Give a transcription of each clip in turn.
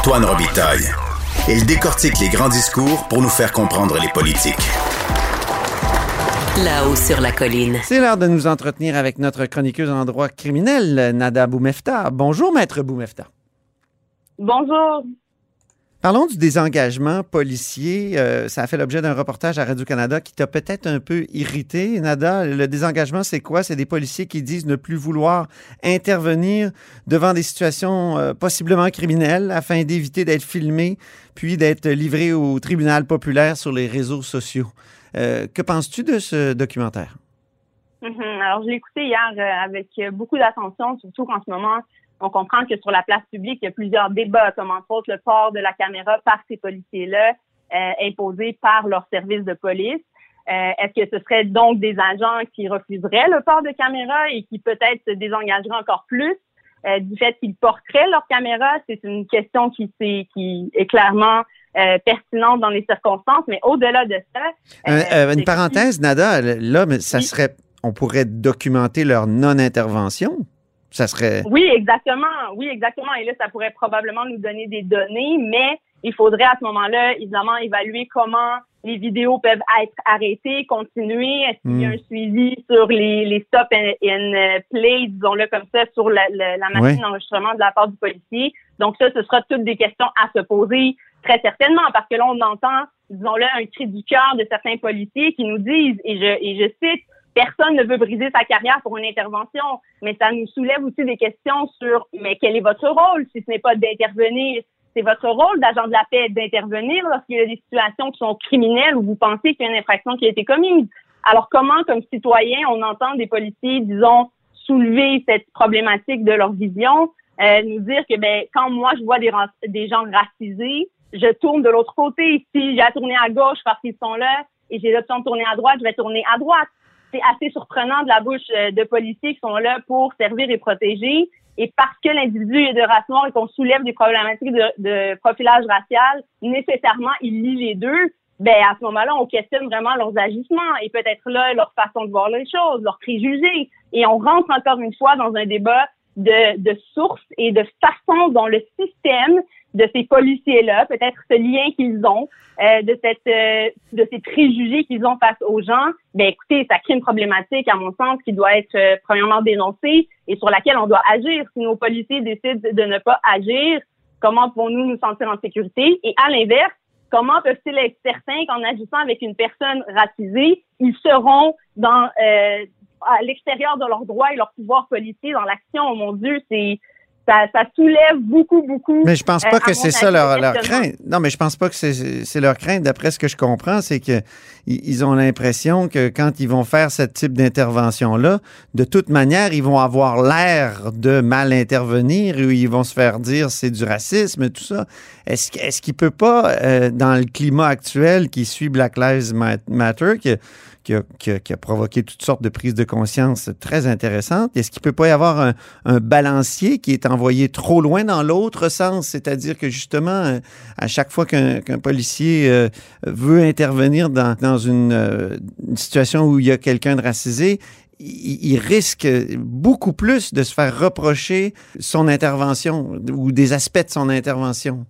Antoine Robitaille. Il décortique les grands discours pour nous faire comprendre les politiques. Là-haut sur la colline. C'est l'heure de nous entretenir avec notre chroniqueuse en droit criminel, Nada Boumefta. Bonjour, maître Boumefta. Bonjour. Parlons du désengagement policier. Euh, ça a fait l'objet d'un reportage à Radio-Canada qui t'a peut-être un peu irrité. Nada, le désengagement, c'est quoi? C'est des policiers qui disent ne plus vouloir intervenir devant des situations euh, possiblement criminelles afin d'éviter d'être filmés puis d'être livrés au tribunal populaire sur les réseaux sociaux. Euh, que penses-tu de ce documentaire? Mm-hmm. Alors, je l'ai écouté hier avec beaucoup d'attention, surtout qu'en ce moment, on comprend que sur la place publique, il y a plusieurs débats, comme entre autres le port de la caméra par ces policiers-là, euh, imposés par leur service de police. Euh, Est-ce que ce serait donc des agents qui refuseraient le port de caméra et qui peut-être se désengageraient encore plus euh, du fait qu'ils porteraient leur caméra? C'est une question qui, est, qui est clairement euh, pertinente dans les circonstances, mais au-delà de ça... Une parenthèse, Nada, là, mais ça serait... On pourrait documenter leur non-intervention? Ça serait. Oui, exactement. Oui, exactement. Et là, ça pourrait probablement nous donner des données, mais il faudrait à ce moment-là, évidemment, évaluer comment les vidéos peuvent être arrêtées, continuer. Est-ce qu'il y a hmm. un suivi sur les, les stop and, and play, disons-le comme ça, sur la, la, machine d'enregistrement de la part du policier? Donc ça, ce sera toutes des questions à se poser très certainement, parce que là, on entend, disons-le, un cri du cœur de certains policiers qui nous disent, et je, et je cite, personne ne veut briser sa carrière pour une intervention, mais ça nous soulève aussi des questions sur mais quel est votre rôle? Si ce n'est pas d'intervenir c'est votre rôle d'agent de la paix d'intervenir lorsqu'il y a des situations qui sont criminelles où vous pensez qu'il y a une infraction qui a été commise. Alors comment, comme citoyen, on entend des policiers, disons, soulever cette problématique de leur vision, euh, nous dire que ben quand moi je vois des, des gens racisés, je tourne de l'autre côté. Si j'ai à tourner à gauche parce qu'ils sont là et j'ai l'option de tourner à droite, je vais tourner à droite c'est assez surprenant de la bouche euh, de policiers qui sont là pour servir et protéger. Et parce que l'individu est de race noire et qu'on soulève des problématiques de, de, profilage racial, nécessairement, il lit les deux. Ben à ce moment-là, on questionne vraiment leurs agissements et peut-être là leur façon de voir les choses, leurs préjugés. Et on rentre encore une fois dans un débat de, de sources et de façon dont le système de ces policiers-là, peut-être ce lien qu'ils ont, euh, de cette euh, de ces préjugés qu'ils ont face aux gens, ben écoutez, ça crée une problématique à mon sens qui doit être euh, premièrement dénoncée et sur laquelle on doit agir. Si nos policiers décident de ne pas agir, comment pouvons-nous nous sentir en sécurité? Et à l'inverse, comment peuvent-ils être certains qu'en agissant avec une personne racisée, ils seront dans à l'extérieur de leurs droits et leur pouvoir politique dans l'action. Oh mon Dieu, c'est ça, soulève beaucoup, beaucoup. Mais je pense pas euh, que c'est ça leur, leur, crainte. Non, mais je pense pas que c'est leur crainte. D'après ce que je comprends, c'est que ils ont l'impression que quand ils vont faire ce type d'intervention-là, de toute manière, ils vont avoir l'air de mal intervenir ou ils vont se faire dire c'est du racisme, tout ça. Est-ce est qu'il peut pas, euh, dans le climat actuel qui suit Black Lives Matter, que qui a, provoqué toutes sortes de prises de conscience très intéressantes. Est-ce qu'il ne peut pas y avoir un, balancier qui est envoyé trop loin dans l'autre sens? C'est-à-dire que justement, à chaque fois qu'un policier euh, veut intervenir dans, euh, une, situation où il y a quelqu'un de racisé, il, risque beaucoup plus de se faire reprocher son intervention ou des aspects de son intervention.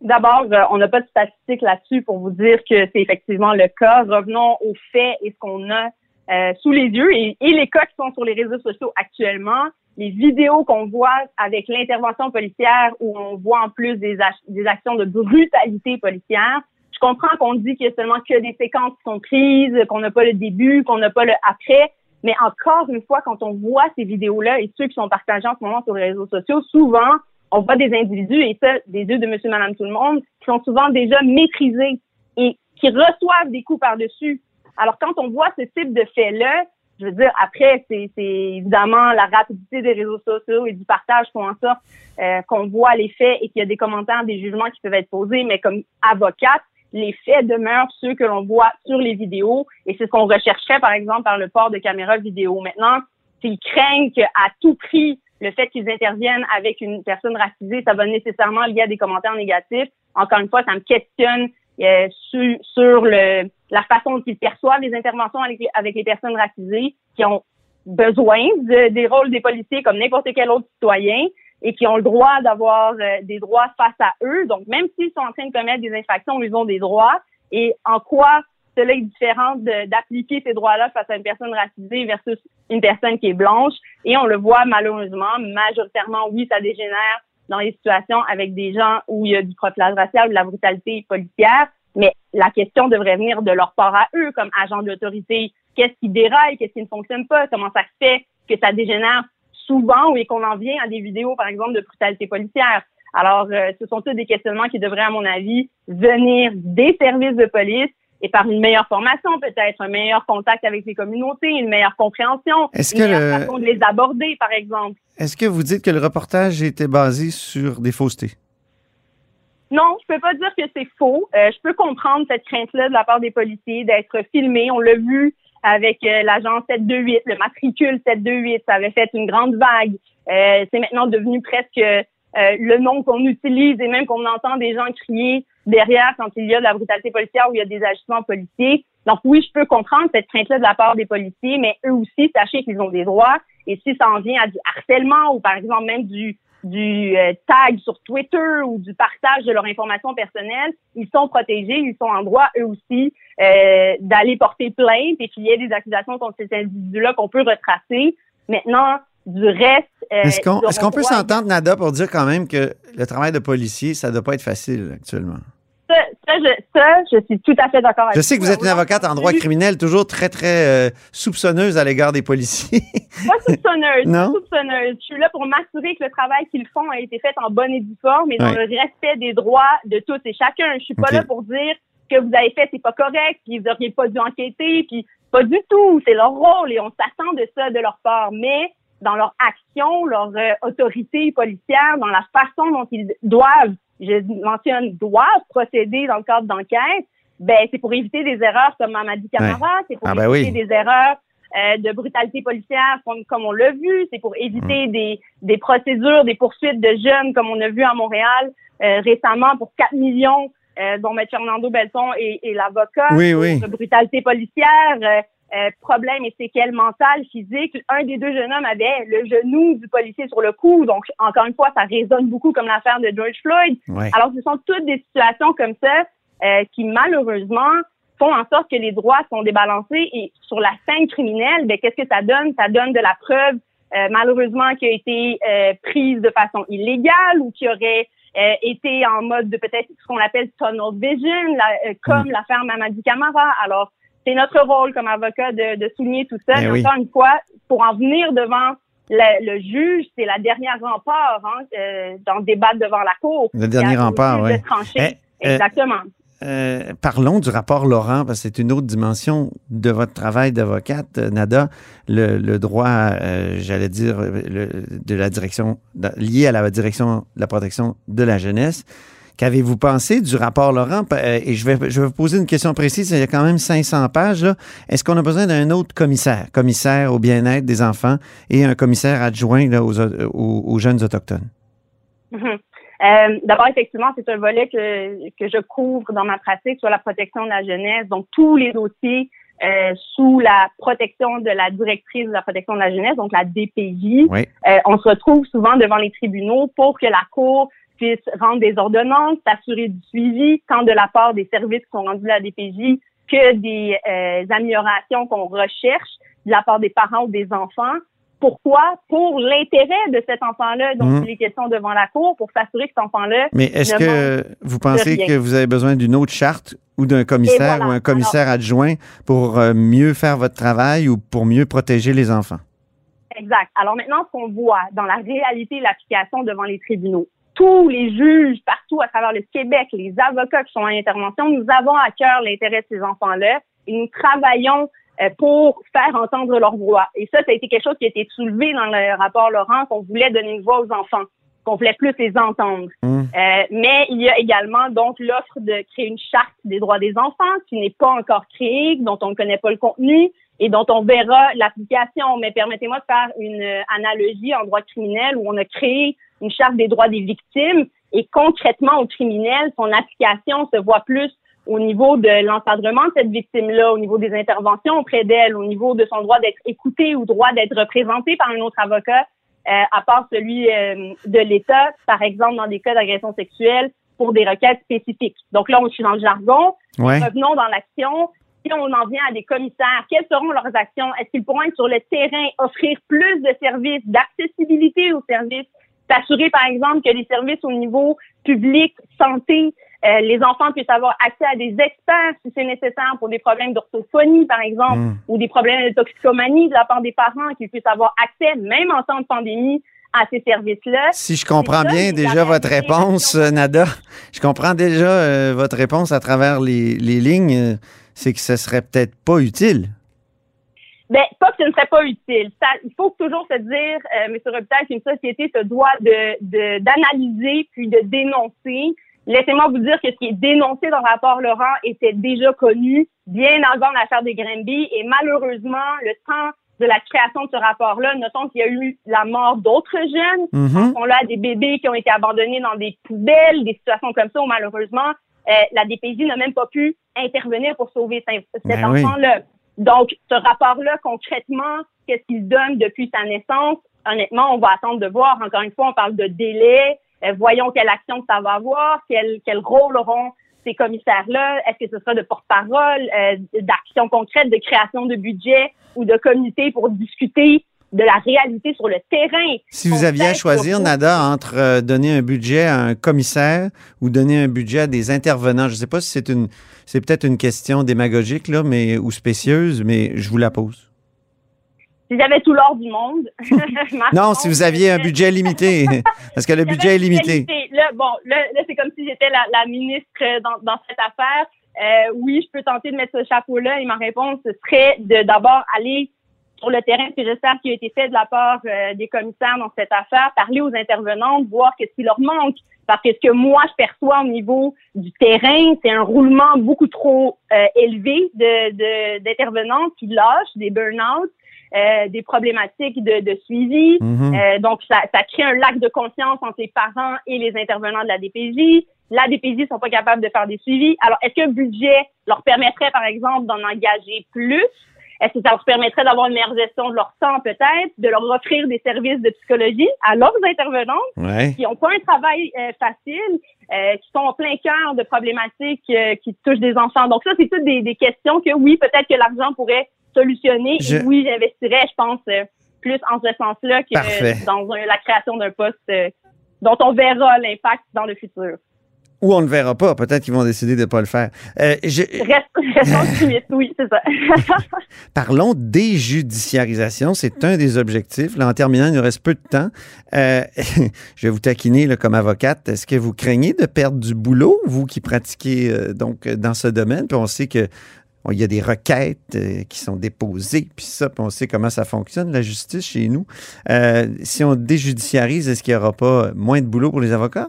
D'abord, euh, on n'a pas de statistiques là-dessus pour vous dire que c'est effectivement le cas. Revenons aux faits et ce qu'on a euh, sous les yeux et, les cas qui sont sur les réseaux sociaux actuellement. Les vidéos qu'on voit avec l'intervention policière où on voit en plus des, des actions de brutalité policière. Je comprends qu'on dit qu'il y a seulement que des séquences qui sont prises, qu'on n'a pas le début, qu'on n'a pas le après. Mais encore une fois, quand on voit ces vidéos-là et ceux qui sont partagés en ce moment sur les réseaux sociaux, souvent, on voit des individus, et ça, des yeux de monsieur, madame, tout le monde, qui sont souvent déjà maîtrisés et qui reçoivent des coups par-dessus. Alors, quand on voit ce type de fait-là, je veux dire, après, c'est évidemment la rapidité des réseaux sociaux et du partage font en sorte euh, qu'on voit les faits et qu'il y a des commentaires, des jugements qui peuvent être posés, mais comme avocate, les faits demeurent ceux que l'on voit sur les vidéos et c'est ce qu'on rechercherait, par exemple, par le port de caméras vidéo. Maintenant, s'ils craignent qu'à tout prix, le fait qu'ils interviennent avec une personne racisée, ça va nécessairement lier à des commentaires négatifs. Encore une fois, ça me questionne euh, sur, le, la façon dont ils perçoivent les interventions avec, avec les personnes racisées qui ont besoin de, des rôles des policiers comme n'importe quel autre citoyen. et qui ont le droit d'avoir euh, des droits face à eux. Donc, même s'ils sont en train de commettre des infractions, ils ont des droits. Et en quoi cela est différent d'appliquer ces droits-là face à une personne racisée versus une personne qui est blanche. Et on le voit malheureusement, majoritairement, oui, ça dégénère dans les situations avec des gens où il y a du profilage racial ou de la brutalité policière. Mais la question devrait venir de leur part à eux comme agents d'autorité. Qu'est-ce qui déraille? Qu'est-ce qui ne fonctionne pas? Comment ça fait que ça dégénère souvent et qu'on en vient à des vidéos, par exemple, de brutalité policière? Alors, euh, ce sont tous des questionnements qui devraient, à mon avis, venir des services de police et par une meilleure formation, peut-être un meilleur contact avec les communautés, une meilleure compréhension, Est-ce une que meilleure le- façon de les aborder, par exemple. Est-ce que vous dites que le reportage était basé sur des faussetés? Non, je peux pas dire que c'est faux. Euh, je peux comprendre cette crainte-là de la part des policiers d'être filmés. On l'a vu avec euh, l'agent 728, le matricule 728, ça avait fait une grande vague. Euh, c'est maintenant devenu presque le nom qu'on utilise et même qu'on entend des gens crier derrière quand il y a de la brutalité policière ou il y a des agissements policiers. Donc oui, je peux comprendre cette crainte-là de la part des policiers, mais eux aussi, sachez qu'ils ont des droits. Et si ça en vient à du harcèlement ou par exemple même du du euh, tag sur Twitter ou du partage de leur information personnelle, ils sont protégés, ils sont en droit eux aussi euh, d'aller porter plainte et qu'il y ait des accusations contre ces individus-là qu'on peut retracer. Maintenant, du reste, euh, Est-ce qu'on auront peut s'entendre, Nada, pour dire quand même que le travail de policier, ça ne doit pas être facile actuellement? Ça, je, ça, je suis tout à fait d'accord avec Je sais que vous êtes une avocate en droit criminel, toujours très, très euh, soupçonneuse à l'égard des policiers. Pas soupçonneuse, Non? pas soupçonneuse. Je suis là pour m'assurer que le travail qu'ils font a été fait en bonne et due forme et dans Ouais. le respect des droits de tous et chacun. Je suis pas là pour dire que vous avez fait c'est pas correct, puis vous auriez pas dû enquêter, puis pas du tout. C'est leur rôle et on s'attend de ça de leur part. Mais dans leur action, leur euh, autorité policière, dans la façon dont ils doivent, je mentionne, doivent procéder dans le cadre d'enquête, ben c'est pour éviter des erreurs comme Mamadi Camara, c'est pour Ah, ben éviter oui. des erreurs euh, de brutalité policière comme, comme on l'a vu, c'est pour éviter Mm. des, des procédures, des poursuites de jeunes comme on a vu à Montréal euh, récemment pour 4 millions euh, dont M. Fernando Belton est, est l'avocat Oui, oui. brutalité policière, euh, euh, problème et séquelles mentales, physiques. Un des deux jeunes hommes avait le genou du policier sur le cou. Donc, encore une fois, ça résonne beaucoup comme l'affaire de George Floyd. Ouais. Alors, ce sont toutes des situations comme ça euh, qui, malheureusement, font en sorte que les droits sont débalancés. Et sur la scène criminelle, ben, qu'est-ce que ça donne? Ça donne de la preuve, euh, malheureusement, qui a été euh, prise de façon illégale ou qui aurait euh, été en mode de peut-être ce qu'on appelle tunnel vision, la- euh, comme l'affaire Mamadi Camara. Alors, c'est notre rôle comme avocat de, de souligner tout ça. Mais oui. encore une fois, pour en venir devant le, le juge, c'est la dernière rempart hein, euh, dans le débat devant la cour. Le dernier rempart, oui. Eh, euh, Exactement. Euh, parlons du rapport Laurent, parce que c'est une autre dimension de votre travail d'avocate, euh, Nada, le, le droit, euh, j'allais dire, le- de la direction, lié à la direction de la protection de la jeunesse. Qu'avez-vous pensé du rapport Laurent? Euh, Et je vais, je vais vous poser une question précise. Il y a quand même 500 pages. Est-ce qu'on a besoin d'un autre commissaire? Commissaire au bien-être des enfants et un commissaire adjoint là, aux, aux- aux jeunes autochtones? Euh, D'abord, effectivement, c'est un volet que, que je couvre dans ma pratique sur la protection de la jeunesse. Donc, tous les dossiers euh, sous la protection de la directrice de la protection de la jeunesse, donc la DPJ, Oui. euh, on se retrouve souvent devant les tribunaux pour que la Cour puisse rendre des ordonnances, s'assurer du suivi, tant de la part des services qui sont rendus à la DPJ que des euh, améliorations qu'on recherche de la part des parents ou des enfants. Pourquoi? Pour l'intérêt de cet enfant-là dont Mhm. il est question devant la Cour, pour s'assurer que cet enfant-là Mais est-ce que vous pensez que vous avez besoin d'une autre charte ou d'un commissaire voilà. ou un commissaire adjoint pour euh, mieux faire votre travail ou pour mieux protéger les enfants? Exact. Alors maintenant, ce qu'on voit dans la réalité l'application devant les tribunaux, tous les juges partout à travers le Québec, les avocats qui sont en intervention, nous avons à cœur l'intérêt de ces enfants-là et nous travaillons euh, pour faire entendre leurs voix. Et ça, ça a été quelque chose qui a été soulevé dans le rapport Laurent, qu'on voulait donner une voix aux enfants, qu'on voulait plus les entendre. Hum. Euh, mais il y a également donc l'offre de créer une charte des droits des enfants qui n'est pas encore créée, dont on ne connaît pas le contenu et dont on verra l'application. Mais permettez-moi de faire une euh, analogie en droit criminel où on a créé une charte des droits des victimes et concrètement au criminel, son application se voit plus au niveau de l'encadrement de cette victime-là, au niveau des interventions auprès d'elle, au niveau de son droit d'être écoutée ou droit d'être représentée par un autre avocat. à part celui de l'État, par exemple dans des cas d'agression sexuelle pour des requêtes spécifiques. Donc là, on est dans le jargon. Revenons dans l'action. Si on en vient à des commissaires, quelles seront leurs actions? Est-ce qu'ils pourront être sur le terrain, offrir plus de services, d'accessibilité aux services, s'assurer, par exemple, que les services au niveau public, santé, euh, les enfants puissent avoir accès à des experts si c'est nécessaire pour des problèmes d'orthophonie, par exemple, hmm. ou des problèmes de toxicomanie de la part des parents, qu'ils puissent avoir accès, même en temps de pandémie, à ces services-là. Si je comprends bien déjà votre réponse, Nada, je comprends déjà euh, votre réponse à travers les, les lignes, c'est que ce serait peut-être pas utile. Ben, pas que ce ne serait pas utile. Ça, il faut toujours se dire, euh, M. Robitaille, qu'une société se doit de d'analyser puis de dénoncer. Laissez-moi vous dire que ce qui est dénoncé dans le rapport Laurent était déjà connu bien avant l'affaire des Granby et malheureusement, le temps de la création de ce rapport-là, notons qu'il y a eu la mort d'autres jeunes. Mm-hmm. On a des bébés qui ont été abandonnés dans des poubelles, des situations comme ça où malheureusement, euh, la DPJ n'a même pas pu intervenir pour sauver cet ben enfant-là. Donc, ce rapport-là, concrètement, qu'est-ce qu'il donne depuis sa naissance? Honnêtement, on va attendre de voir. Encore une fois, on parle de délai. Euh, voyons quelle action ça va avoir, quel, quel rôle auront ces commissaires-là. Est-ce que ce sera de porte-parole, euh, d'action concrète, de création de budget ou de comité pour discuter de la réalité sur le terrain. Si vous aviez à choisir, Nada, entre euh, donner un budget à un commissaire ou donner un budget à des intervenants, je ne sais pas si c'est une, c'est peut-être une question démagogique là, mais ou spécieuse, mais je vous la pose. Si j'avais tout l'or du monde. non, si vous aviez un budget limité, parce que le budget est limité. Là, bon, là, c'est comme si j'étais la, ministre dans, dans cette affaire. Euh, oui, je peux tenter de mettre ce chapeau-là et ma réponse serait de d'abord aller sur le terrain, que j'espère qu'il a été fait de la part euh, des commissaires dans cette affaire, parler aux intervenantes, voir qu'est-ce qui leur manque. Parce que ce que moi, je perçois au niveau du terrain, c'est un roulement beaucoup trop euh, élevé de, d'intervenantes qui lâchent, des burn-out, euh, des problématiques de, de suivi. Mm-hmm. donc, ça, ça crée un lac de confiance entre les parents et les intervenants de la DPJ. La DPJ sont pas capables de faire des suivis. Alors, est-ce qu'un budget leur permettrait, par exemple, d'en engager plus? Est-ce que ça leur permettrait d'avoir une meilleure gestion de leur temps, peut-être, de leur offrir des services de psychologie à leurs intervenants qui n'ont pas un travail euh, facile, euh, qui sont en plein cœur de problématiques euh, qui touchent des enfants? Donc ça, c'est toutes des, questions que oui, peut-être que l'argent pourrait solutionner. Et oui, j'investirais, je pense, plus en ce sens-là que dans la création d'un poste dont on verra l'impact dans le futur. Ou on ne verra pas. Peut-être qu'ils vont décider de ne pas le faire. Euh, Reste, oui, c'est ça. Parlons déjudiciarisation. C'est un des objectifs. Là, en terminant, il nous reste peu de temps. Euh, je vais vous taquiner là, comme avocate. Est-ce que vous craignez de perdre du boulot, vous qui pratiquez euh, donc dans ce domaine? Puis on sait que il y a des requêtes euh, qui sont déposées, puis ça, puis on sait comment ça fonctionne, la justice chez nous. si on déjudiciarise, est-ce qu'il n'y aura pas moins de boulot pour les avocats?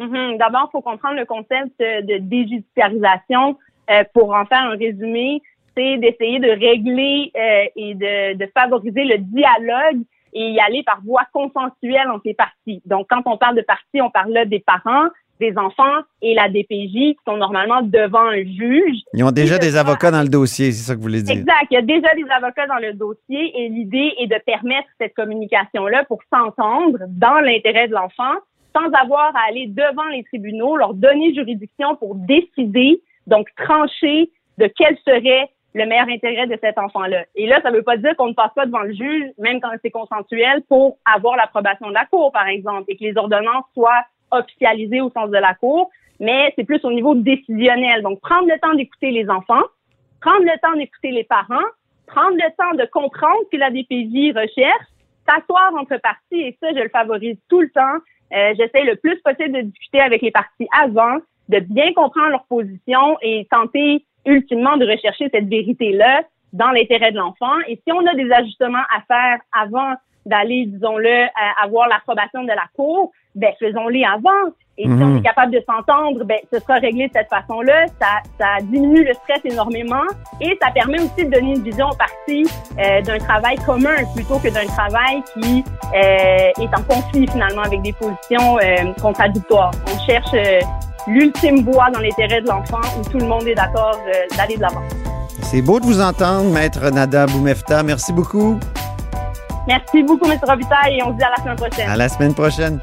Mhm. D'abord, il faut comprendre le concept de déjudiciarisation. Euh, pour en faire un résumé, c'est d'essayer de régler euh, et de, de, favoriser le dialogue et y aller par voie consensuelle entre les parties. Donc, quand on parle de parties, on parle là des parents, des enfants et la DPJ qui sont normalement devant un juge. Ils ont déjà des avocats dans le dossier, c'est ça que vous voulez dire? Exact. Il y a déjà des avocats dans le dossier et l'idée est de permettre cette communication-là pour s'entendre dans l'intérêt de l'enfant sans avoir à aller devant les tribunaux, leur donner juridiction pour décider, donc trancher de quel serait le meilleur intérêt de cet enfant-là. Et là, ça ne veut pas dire qu'on ne passe pas devant le juge, même quand c'est consensuel, pour avoir l'approbation de la Cour, par exemple, et que les ordonnances soient officialisées au sens de la Cour, mais c'est plus au niveau décisionnel. Donc, prendre le temps d'écouter les enfants, prendre le temps d'écouter les parents, prendre le temps de comprendre ce que la DPJ recherche, s'asseoir entre parties, et ça, je le favorise tout le temps, euh, j'essaie le plus possible de discuter avec les parties avant, de bien comprendre leur position et tenter ultimement de rechercher cette vérité-là dans l'intérêt de l'enfant. Et si on a des ajustements à faire avant d'aller, disons-le, avoir l'approbation de la Cour, ben faisons-les avant. Et si on mhm. est capable de s'entendre, ben ce sera réglé de cette façon-là. Ça, ça diminue le stress énormément et ça permet aussi de donner une vision aux parties euh, d'un travail commun plutôt que d'un travail qui euh, est en conflit finalement avec des positions euh, contradictoires. On cherche l'ultime voie dans l'intérêt de l'enfant où tout le monde est d'accord d'aller de l'avant. C'est beau de vous entendre, maître Nada Boumefta. Merci beaucoup. Merci beaucoup, M. Robitaille, et on se dit à la semaine prochaine. À la semaine prochaine.